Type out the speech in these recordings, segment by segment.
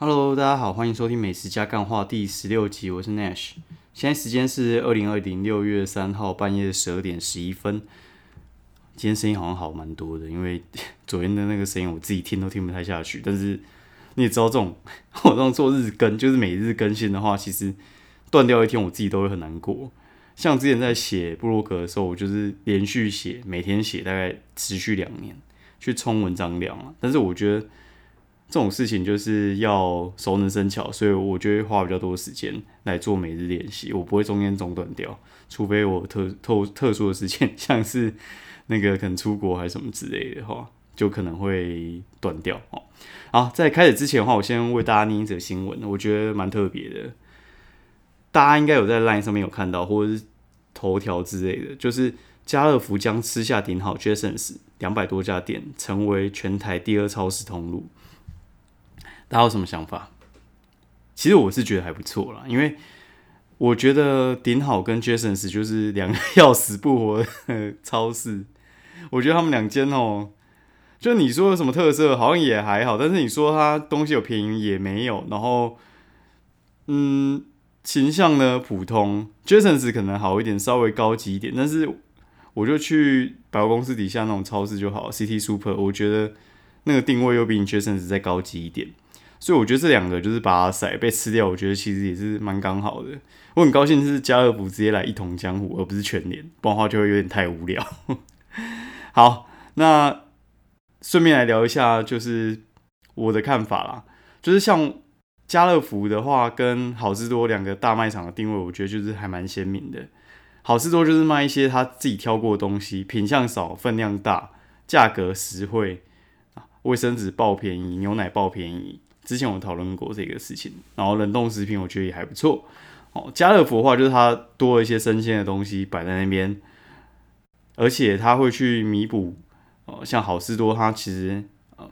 Hello，大家好，欢迎收听《美食加干话》第十六集，我是 Nash。现在时间是二零二零六月三号半夜十二点十一分。今天声音好像好蛮多的，因为 昨天的那个声音我自己听都听不太下去。但是你也知道，这种 我这种做日更，就是每日更新的话，其实断掉一天，我自己都会很难过。像之前在写布洛格的时候，我就是连续写，每天写，大概持续两年去冲文章量啊。但是我觉得这种事情就是要熟能生巧，所以我就会花比较多时间来做每日练习，我不会中间中断掉，除非我特特特殊的事情，像是那个可能出国还是什么之类的话，就可能会断掉哦。好，在开始之前的话，我先为大家念一则新闻，我觉得蛮特别的。大家应该有在 LINE 上面有看到，或者是头条之类的，就是家乐福将吃下顶好 Jasons 两百多家店，成为全台第二超市通路。大家有什么想法？其实我是觉得还不错啦，因为我觉得顶好跟 Jasons 就是两个 要死不活的超市。我觉得他们两间哦，就你说有什么特色，好像也还好，但是你说它东西有便宜也没有，然后嗯。形象呢普通，Jasons 可能好一点，稍微高级一点，但是我就去百货公司底下那种超市就好，City Super，我觉得那个定位又比你 Jasons 再高级一点，所以我觉得这两个就是把它塞被吃掉，我觉得其实也是蛮刚好的。我很高兴是家乐福直接来一统江湖，而不是全联，不然的话就会有点太无聊。好，那顺便来聊一下，就是我的看法啦，就是像。家乐福的话，跟好事多两个大卖场的定位，我觉得就是还蛮鲜明的。好事多就是卖一些他自己挑过的东西，品相少，分量大，价格实惠卫生纸爆便宜，牛奶爆便宜。之前我讨论过这个事情，然后冷冻食品我觉得也还不错。哦，家乐福的话，就是它多了一些生鲜的东西摆在那边，而且它会去弥补。哦，像好事多，它其实嗯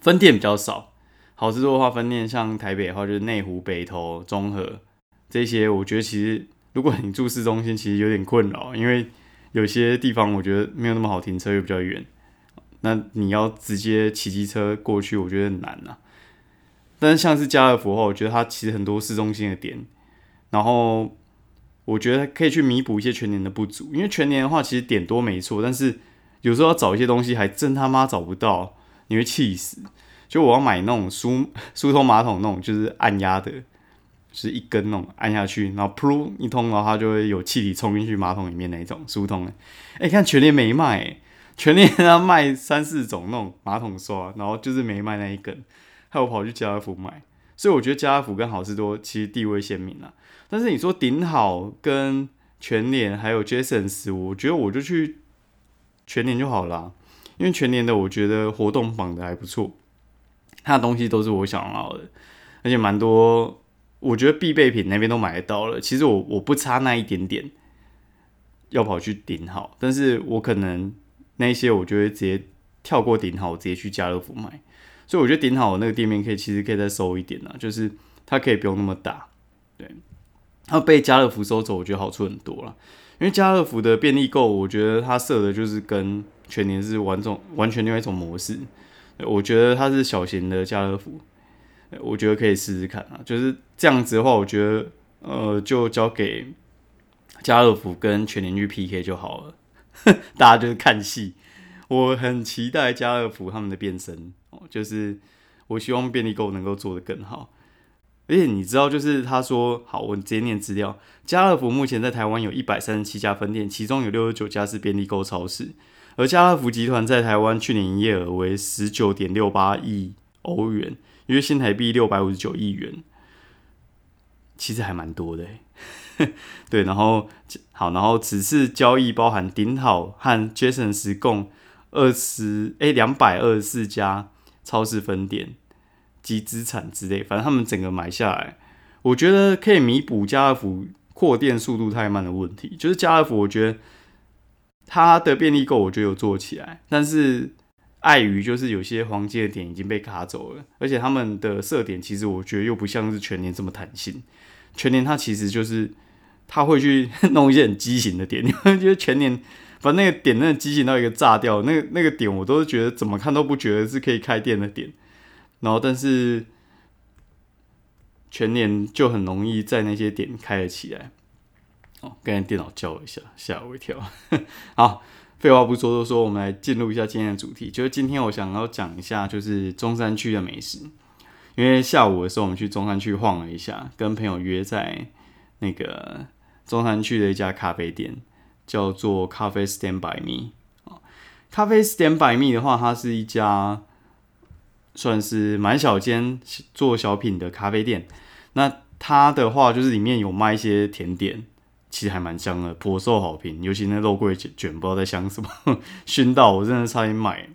分店比较少。好事多的话，分店像台北的话，就是内湖、北投、中和这些。我觉得其实如果你住市中心，其实有点困扰，因为有些地方我觉得没有那么好停车，又比较远。那你要直接骑机车过去，我觉得很难呐。但是像是家乐福的话，我觉得它其实很多市中心的点，然后我觉得可以去弥补一些全年的不足。因为全年的话，其实点多没错，但是有时候要找一些东西，还真他妈找不到，你会气死。就我要买那种梳梳头马桶那种，就是按压的，就是一根那种按下去，然后噗一通，然后它就会有气体冲进去马桶里面那种疏通的。哎，看全年没卖，全年它卖三四种那种马桶刷，然后就是没卖那一根，害我跑去家乐福买。所以我觉得家乐福跟好事多其实地位鲜明啊。但是你说顶好跟全年还有 Jasons，我觉得我就去全年就好了，因为全年的我觉得活动绑的还不错。他的东西都是我想要的，而且蛮多，我觉得必备品那边都买得到了。其实我我不差那一点点，要跑去顶好，但是我可能那些我就会直接跳过顶好，直接去家乐福买。所以我觉得顶好那个店面可以，其实可以再收一点啊，就是它可以不用那么大。对，它被家乐福收走，我觉得好处很多了。因为家乐福的便利购，我觉得它设的就是跟全年是完种完全另外一种模式。我觉得它是小型的家乐福，我觉得可以试试看啊。就是这样子的话，我觉得呃，就交给家乐福跟全年去 PK 就好了。大家就是看戏，我很期待家乐福他们的变身哦。就是我希望便利购能够做得更好。而且你知道，就是他说好，我直接念资料。家乐福目前在台湾有一百三十七家分店，其中有六十九家是便利购超市。而家乐福集团在台湾去年营业额为十九点六八亿欧元，约新台币六百五十九亿元，其实还蛮多的。对，然后好，然后此次交易包含顶好和 Jason 共二十哎两百二十四家超市分店及资产之类，反正他们整个买下来，我觉得可以弥补家乐福扩店速度太慢的问题。就是家乐福，我觉得。它的便利购我觉得有做起来，但是碍于就是有些黄金的点已经被卡走了，而且他们的设点其实我觉得又不像是全年这么弹性。全年它其实就是他会去 弄一些很畸形的点，你会觉得全年把那个点那个畸形到一个炸掉，那个那个点我都是觉得怎么看都不觉得是可以开店的点。然后但是全年就很容易在那些点开了起来。哦，刚才电脑叫了一下，吓我一跳。好，废话不说多说，我们来进入一下今天的主题。就是今天我想要讲一下，就是中山区的美食。因为下午的时候我们去中山区晃了一下，跟朋友约在那个中山区的一家咖啡店，叫做咖啡 Stand by Me。咖啡 Stand by Me 的话，它是一家算是蛮小间做小品的咖啡店。那它的话就是里面有卖一些甜点。其实还蛮香的，颇受好评。尤其那肉桂卷卷，不知道在香什么，熏到我真的差点买。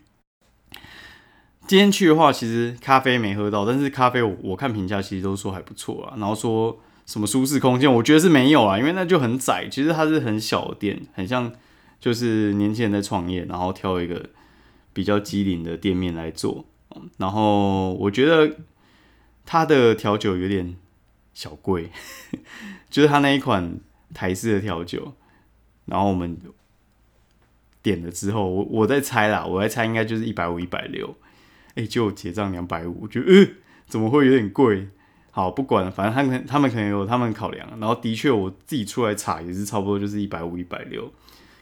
今天去的话，其实咖啡没喝到，但是咖啡我我看评价其实都说还不错啊。然后说什么舒适空间，我觉得是没有啊，因为那就很窄。其实它是很小的店，很像就是年轻人在创业，然后挑一个比较机灵的店面来做。然后我觉得它的调酒有点小贵，就是它那一款。台式的调酒，然后我们点了之后，我我在猜啦，我在猜应该就是一百五、一百六，哎，就结账两百五，我觉得呃，怎么会有点贵？好，不管，反正他们他们可能有他们考量，然后的确我自己出来查也是差不多就是一百五、一百六，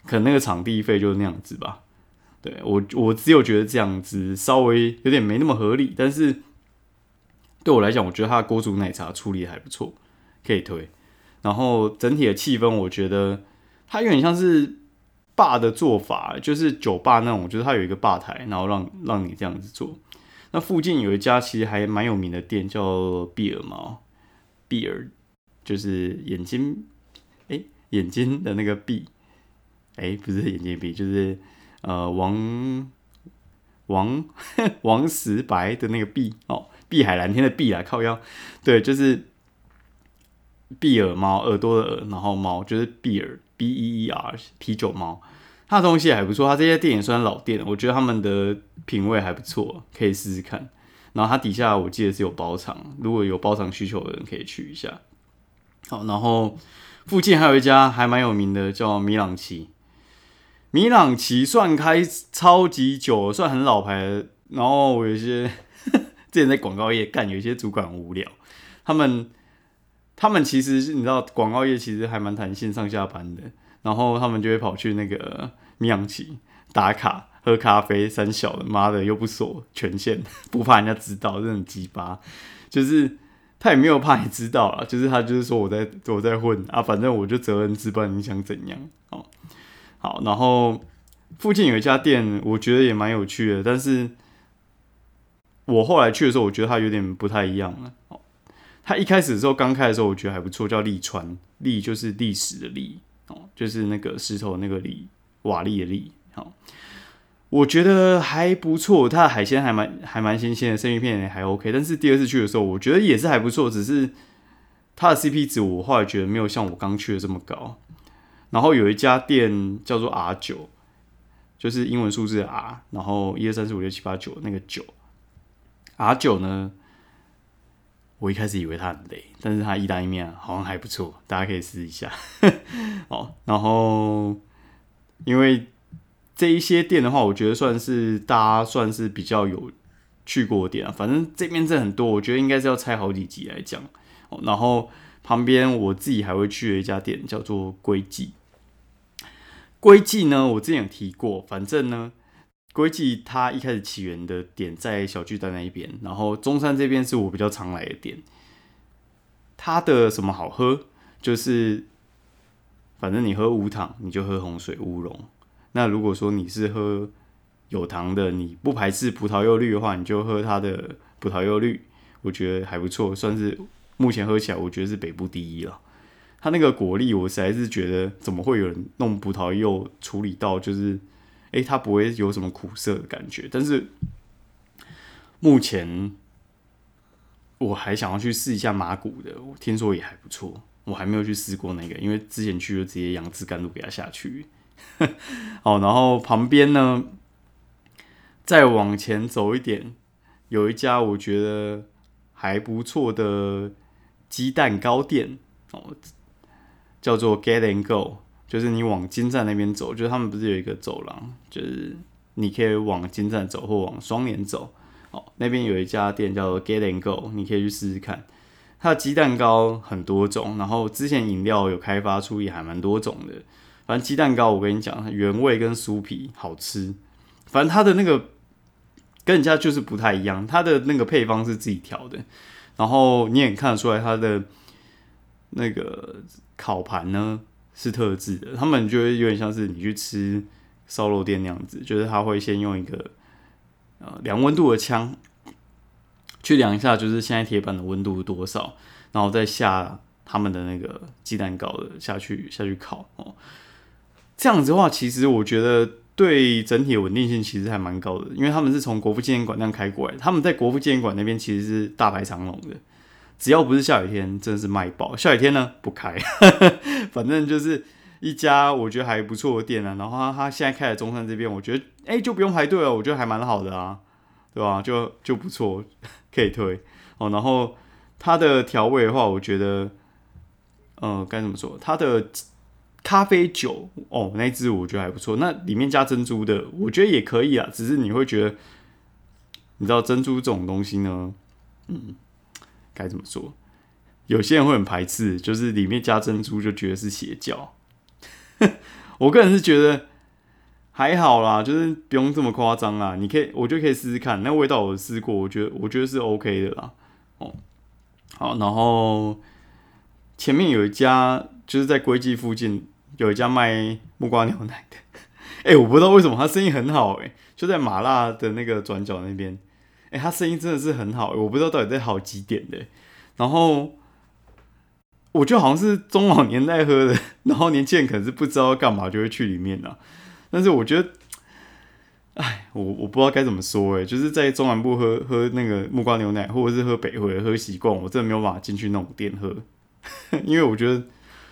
可能那个场地费就是那样子吧。对我我只有觉得这样子稍微有点没那么合理，但是对我来讲，我觉得他的锅煮奶茶处理还不错，可以推。然后整体的气氛，我觉得它有点像是霸的做法，就是酒吧那种，就是它有一个吧台，然后让让你这样子做。那附近有一家其实还蛮有名的店，叫比尔猫，比尔就是眼睛，哎，眼睛的那个碧，哎，不是眼睛碧，就是呃王王 王石白的那个碧哦，碧海蓝天的碧啊，靠腰，对，就是。碧耳猫，耳朵的耳，然后猫就是碧耳 B E E R 啤酒猫，它的东西还不错，它这些店也算老店，我觉得他们的品味还不错，可以试试看。然后它底下我记得是有包场，如果有包场需求的人可以去一下。好，然后附近还有一家还蛮有名的，叫米朗奇。米朗奇算开超级久，算很老牌。然后我有些 之前在广告业干，有一些主管无聊，他们。他们其实你知道，广告业其实还蛮弹性上下班的，然后他们就会跑去那个米养奇打卡喝咖啡，三小的妈的又不锁权限，不怕人家知道，这种鸡巴，就是他也没有怕你知道啊，就是他就是说我在我在混啊，反正我就责任自办，你想怎样哦？好，然后附近有一家店，我觉得也蛮有趣的，但是我后来去的时候，我觉得它有点不太一样了哦。它一开始的时候，刚开的时候，我觉得还不错，叫利川，利就是历史的利哦，就是那个石头那个利，瓦力的力。好，我觉得还不错，它的海鲜还蛮还蛮新鲜的，生鱼片也还 OK。但是第二次去的时候，我觉得也是还不错，只是它的 CP 值，我后来觉得没有像我刚去的这么高。然后有一家店叫做 R 九，就是英文数字 R，然后一二三四五六七八九那个九，R 九呢？我一开始以为它很累，但是它意大利面好像还不错，大家可以试一下。哦，然后因为这一些店的话，我觉得算是大家算是比较有去过的店啊。反正这边真很多，我觉得应该是要拆好几集来讲。然后旁边我自己还会去的一家店叫做龟记。龟记呢，我之前有提过，反正呢。龟记它一开始起源的点在小巨蛋那一边，然后中山这边是我比较常来的店。它的什么好喝？就是反正你喝无糖，你就喝红水乌龙。那如果说你是喝有糖的，你不排斥葡萄柚绿的话，你就喝它的葡萄柚绿，我觉得还不错，算是目前喝起来我觉得是北部第一了。它那个果粒，我实在是觉得怎么会有人弄葡萄柚处理到就是。哎，它不会有什么苦涩的感觉，但是目前我还想要去试一下马古的，我听说也还不错，我还没有去试过那个，因为之前去就直接杨枝甘露给它下去。好，然后旁边呢，再往前走一点，有一家我觉得还不错的鸡蛋糕店哦，叫做 Get and Go。就是你往金站那边走，就是他们不是有一个走廊，就是你可以往金站走或往双联走。哦，那边有一家店叫做 Get and Go，你可以去试试看。它的鸡蛋糕很多种，然后之前饮料有开发出也还蛮多种的。反正鸡蛋糕我跟你讲，原味跟酥皮好吃。反正它的那个跟人家就是不太一样，它的那个配方是自己调的，然后你也看得出来它的那个烤盘呢是特制的。他们就会有点像是你去吃烧肉店那样子，就是他会先用一个呃量温度的枪。去量一下，就是现在铁板的温度多少，然后再下他们的那个鸡蛋糕的下去下去烤哦。这样子的话，其实我觉得对整体稳定性其实还蛮高的，因为他们是从国父纪念馆那样开过来，他们在国父纪念馆那边其实是大排长龙的，只要不是下雨天，真的是卖爆。下雨天呢不开，反正就是一家我觉得还不错的店啊。然后他他现在开在中山这边，我觉得哎就不用排队了，我觉得还蛮好的啊，对吧？就就不错。可以推哦，然后它的调味的话，我觉得，呃，该怎么说？它的咖啡酒哦，那支我觉得还不错。那里面加珍珠的，我觉得也可以啊。只是你会觉得，你知道珍珠这种东西呢，嗯，该怎么说？有些人会很排斥，就是里面加珍珠就觉得是邪教。我个人是觉得。还好啦，就是不用这么夸张啦。你可以，我觉得可以试试看，那味道我试过，我觉得我觉得是 OK 的啦。哦，好，然后前面有一家就是在龟记附近有一家卖木瓜牛奶的，哎，我不知道为什么他生意很好，哎，就在麻辣的那个转角那边，哎，他生意真的是很好，我不知道到底在好几点的。然后我觉得好像是中老年代喝的，然后年轻人可能是不知道干嘛就会去里面啊。但是我觉得，哎，我我不知道该怎么说哎，就是在中南部喝喝那个木瓜牛奶，或者是喝北回喝习惯，我真的没有办法进去那种店喝，因为我觉得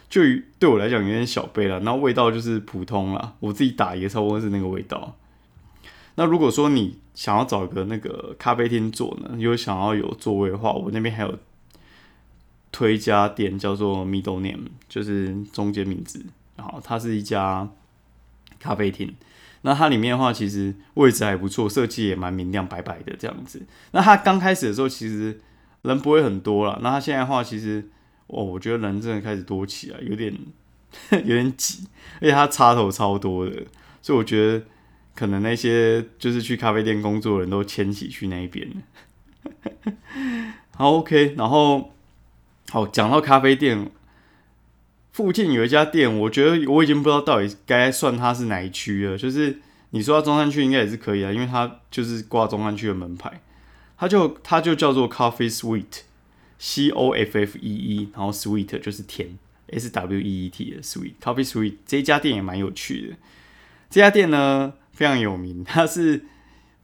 就对我来讲有点小杯了，然后味道就是普通啦，我自己打也差不多是那个味道。那如果说你想要找个那个咖啡厅坐呢，又想要有座位的话，我那边还有推一家店叫做 Middle Name，就是中间名字，然后它是一家。咖啡厅，那它里面的话，其实位置还不错，设计也蛮明亮白白的这样子。那它刚开始的时候，其实人不会很多了。那它现在的话，其实哦，我觉得人真的开始多起来，有点 有点挤，而且它插头超多的，所以我觉得可能那些就是去咖啡店工作的人都迁徙去那一边了 好，OK，然后好讲到咖啡店。附近有一家店，我觉得我已经不知道到底该算它是哪一区了。就是你说中山区应该也是可以啊，因为它就是挂中山区的门牌，它就它就叫做 Coffee Sweet，C O F F E E，然后 Sweet 就是甜，S W E E T 的 Sweet Coffee Sweet 这家店也蛮有趣的。这家店呢非常有名，它是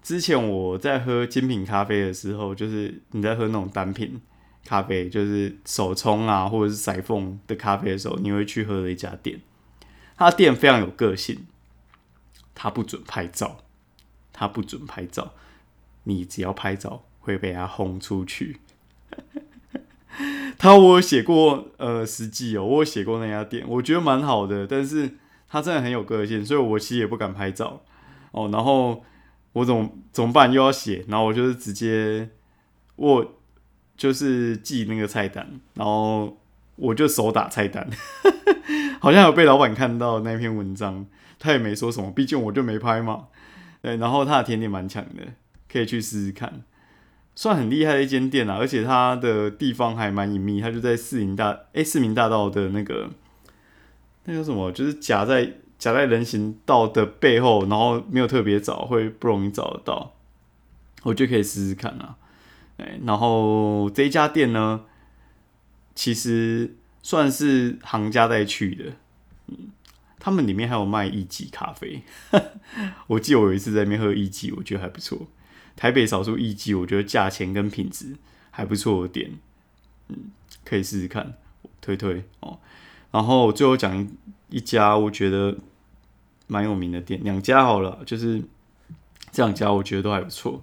之前我在喝精品咖啡的时候，就是你在喝那种单品。咖啡就是手冲啊，或者是裁缝的咖啡的时候，你会去喝的一家店。他店非常有个性，他不准拍照，他不准拍照，你只要拍照会被他轰出去。他我写过呃实际哦，我写过那家店，我觉得蛮好的，但是他真的很有个性，所以我其实也不敢拍照哦。然后我怎么怎么办？又要写，然后我就是直接我。就是记那个菜单，然后我就手打菜单，好像有被老板看到那篇文章，他也没说什么，毕竟我就没拍嘛。对，然后他的甜点蛮强的，可以去试试看，算很厉害的一间店啊，而且它的地方还蛮隐秘，它就在四民大哎四民大道的那个那个什么，就是夹在夹在人行道的背后，然后没有特别找，会不容易找得到，我就可以试试看啊。哎，然后这一家店呢，其实算是行家在去的，嗯，他们里面还有卖一级咖啡，我记得我有一次在那边喝一级，我觉得还不错。台北少数一级，我觉得价钱跟品质还不错的店，嗯，可以试试看，推推哦。然后最后讲一家我觉得蛮有名的店，两家好了，就是这两家我觉得都还不错。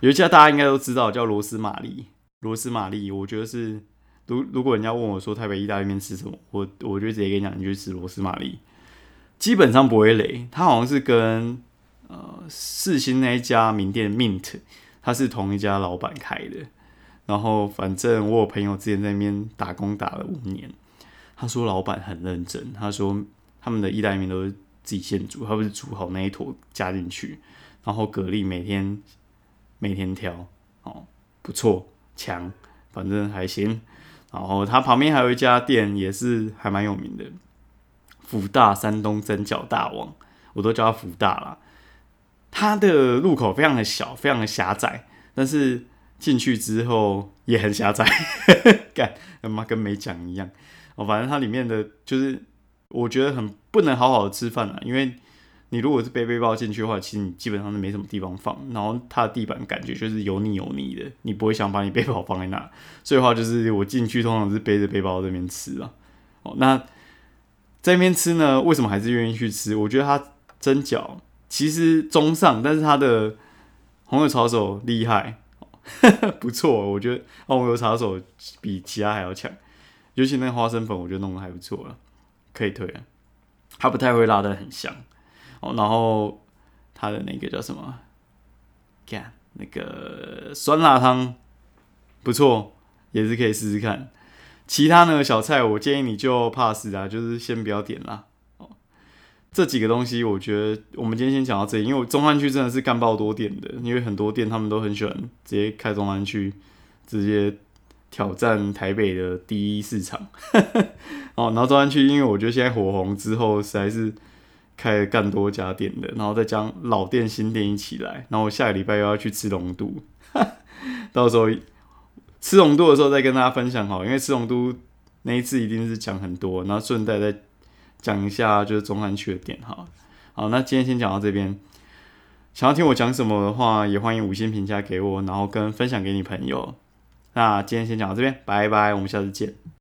有一家大家应该都知道，叫罗斯玛丽。罗斯玛丽，我觉得是，如如果人家问我说台北意大利面吃什么，我我就直接跟你讲，你就吃罗斯玛丽，基本上不会雷。它好像是跟呃四星那一家名店 Mint，它是同一家老板开的。然后反正我有朋友之前在那边打工打了五年，他说老板很认真，他说他们的意大利面都是自己现煮，他不是煮好那一坨加进去，然后蛤蜊每天每天挑，哦，不错，强，反正还行。然后他旁边还有一家店也是还蛮有名的，福大山东蒸饺大王，我都叫他福大啦。它的入口非常的小，非常的狭窄，但是。进去之后也很狭窄，干他妈跟没讲一样。哦，反正它里面的就是，我觉得很不能好好的吃饭啊，因为你如果是背背包进去的话，其实你基本上是没什么地方放，然后它的地板感觉就是油腻油腻的，你不会想把你背包放在那。所以话就是我进去通常是背着背包这边吃啊。哦，那在那边吃呢，为什么还是愿意去吃？我觉得它蒸饺其实中上，但是它的红油抄手厉害。不错，我觉得红油茶手比其他还要强，尤其那花生粉，我觉得弄得还不错了，可以推啊。它不太会辣，但很香哦。然后它的那个叫什么？看那个酸辣汤不错，也是可以试试看。其他那个小菜，我建议你就 pass 啊，就是先不要点啦。哦这几个东西，我觉得我们今天先讲到这里，因为我中山区真的是干爆多店的，因为很多店他们都很喜欢直接开中山区，直接挑战台北的第一市场。哦，然后中山区，因为我觉得现在火红之后，实在是开了干多家店的，然后再将老店新店一起来，然后我下个礼拜又要去吃龙都，到时候吃龙都的时候再跟大家分享好，因为吃龙都那一次一定是讲很多，然后顺带再。讲一下就是中山区的店哈，好，那今天先讲到这边。想要听我讲什么的话，也欢迎五星评价给我，然后跟分享给你朋友。那今天先讲到这边，拜拜，我们下次见。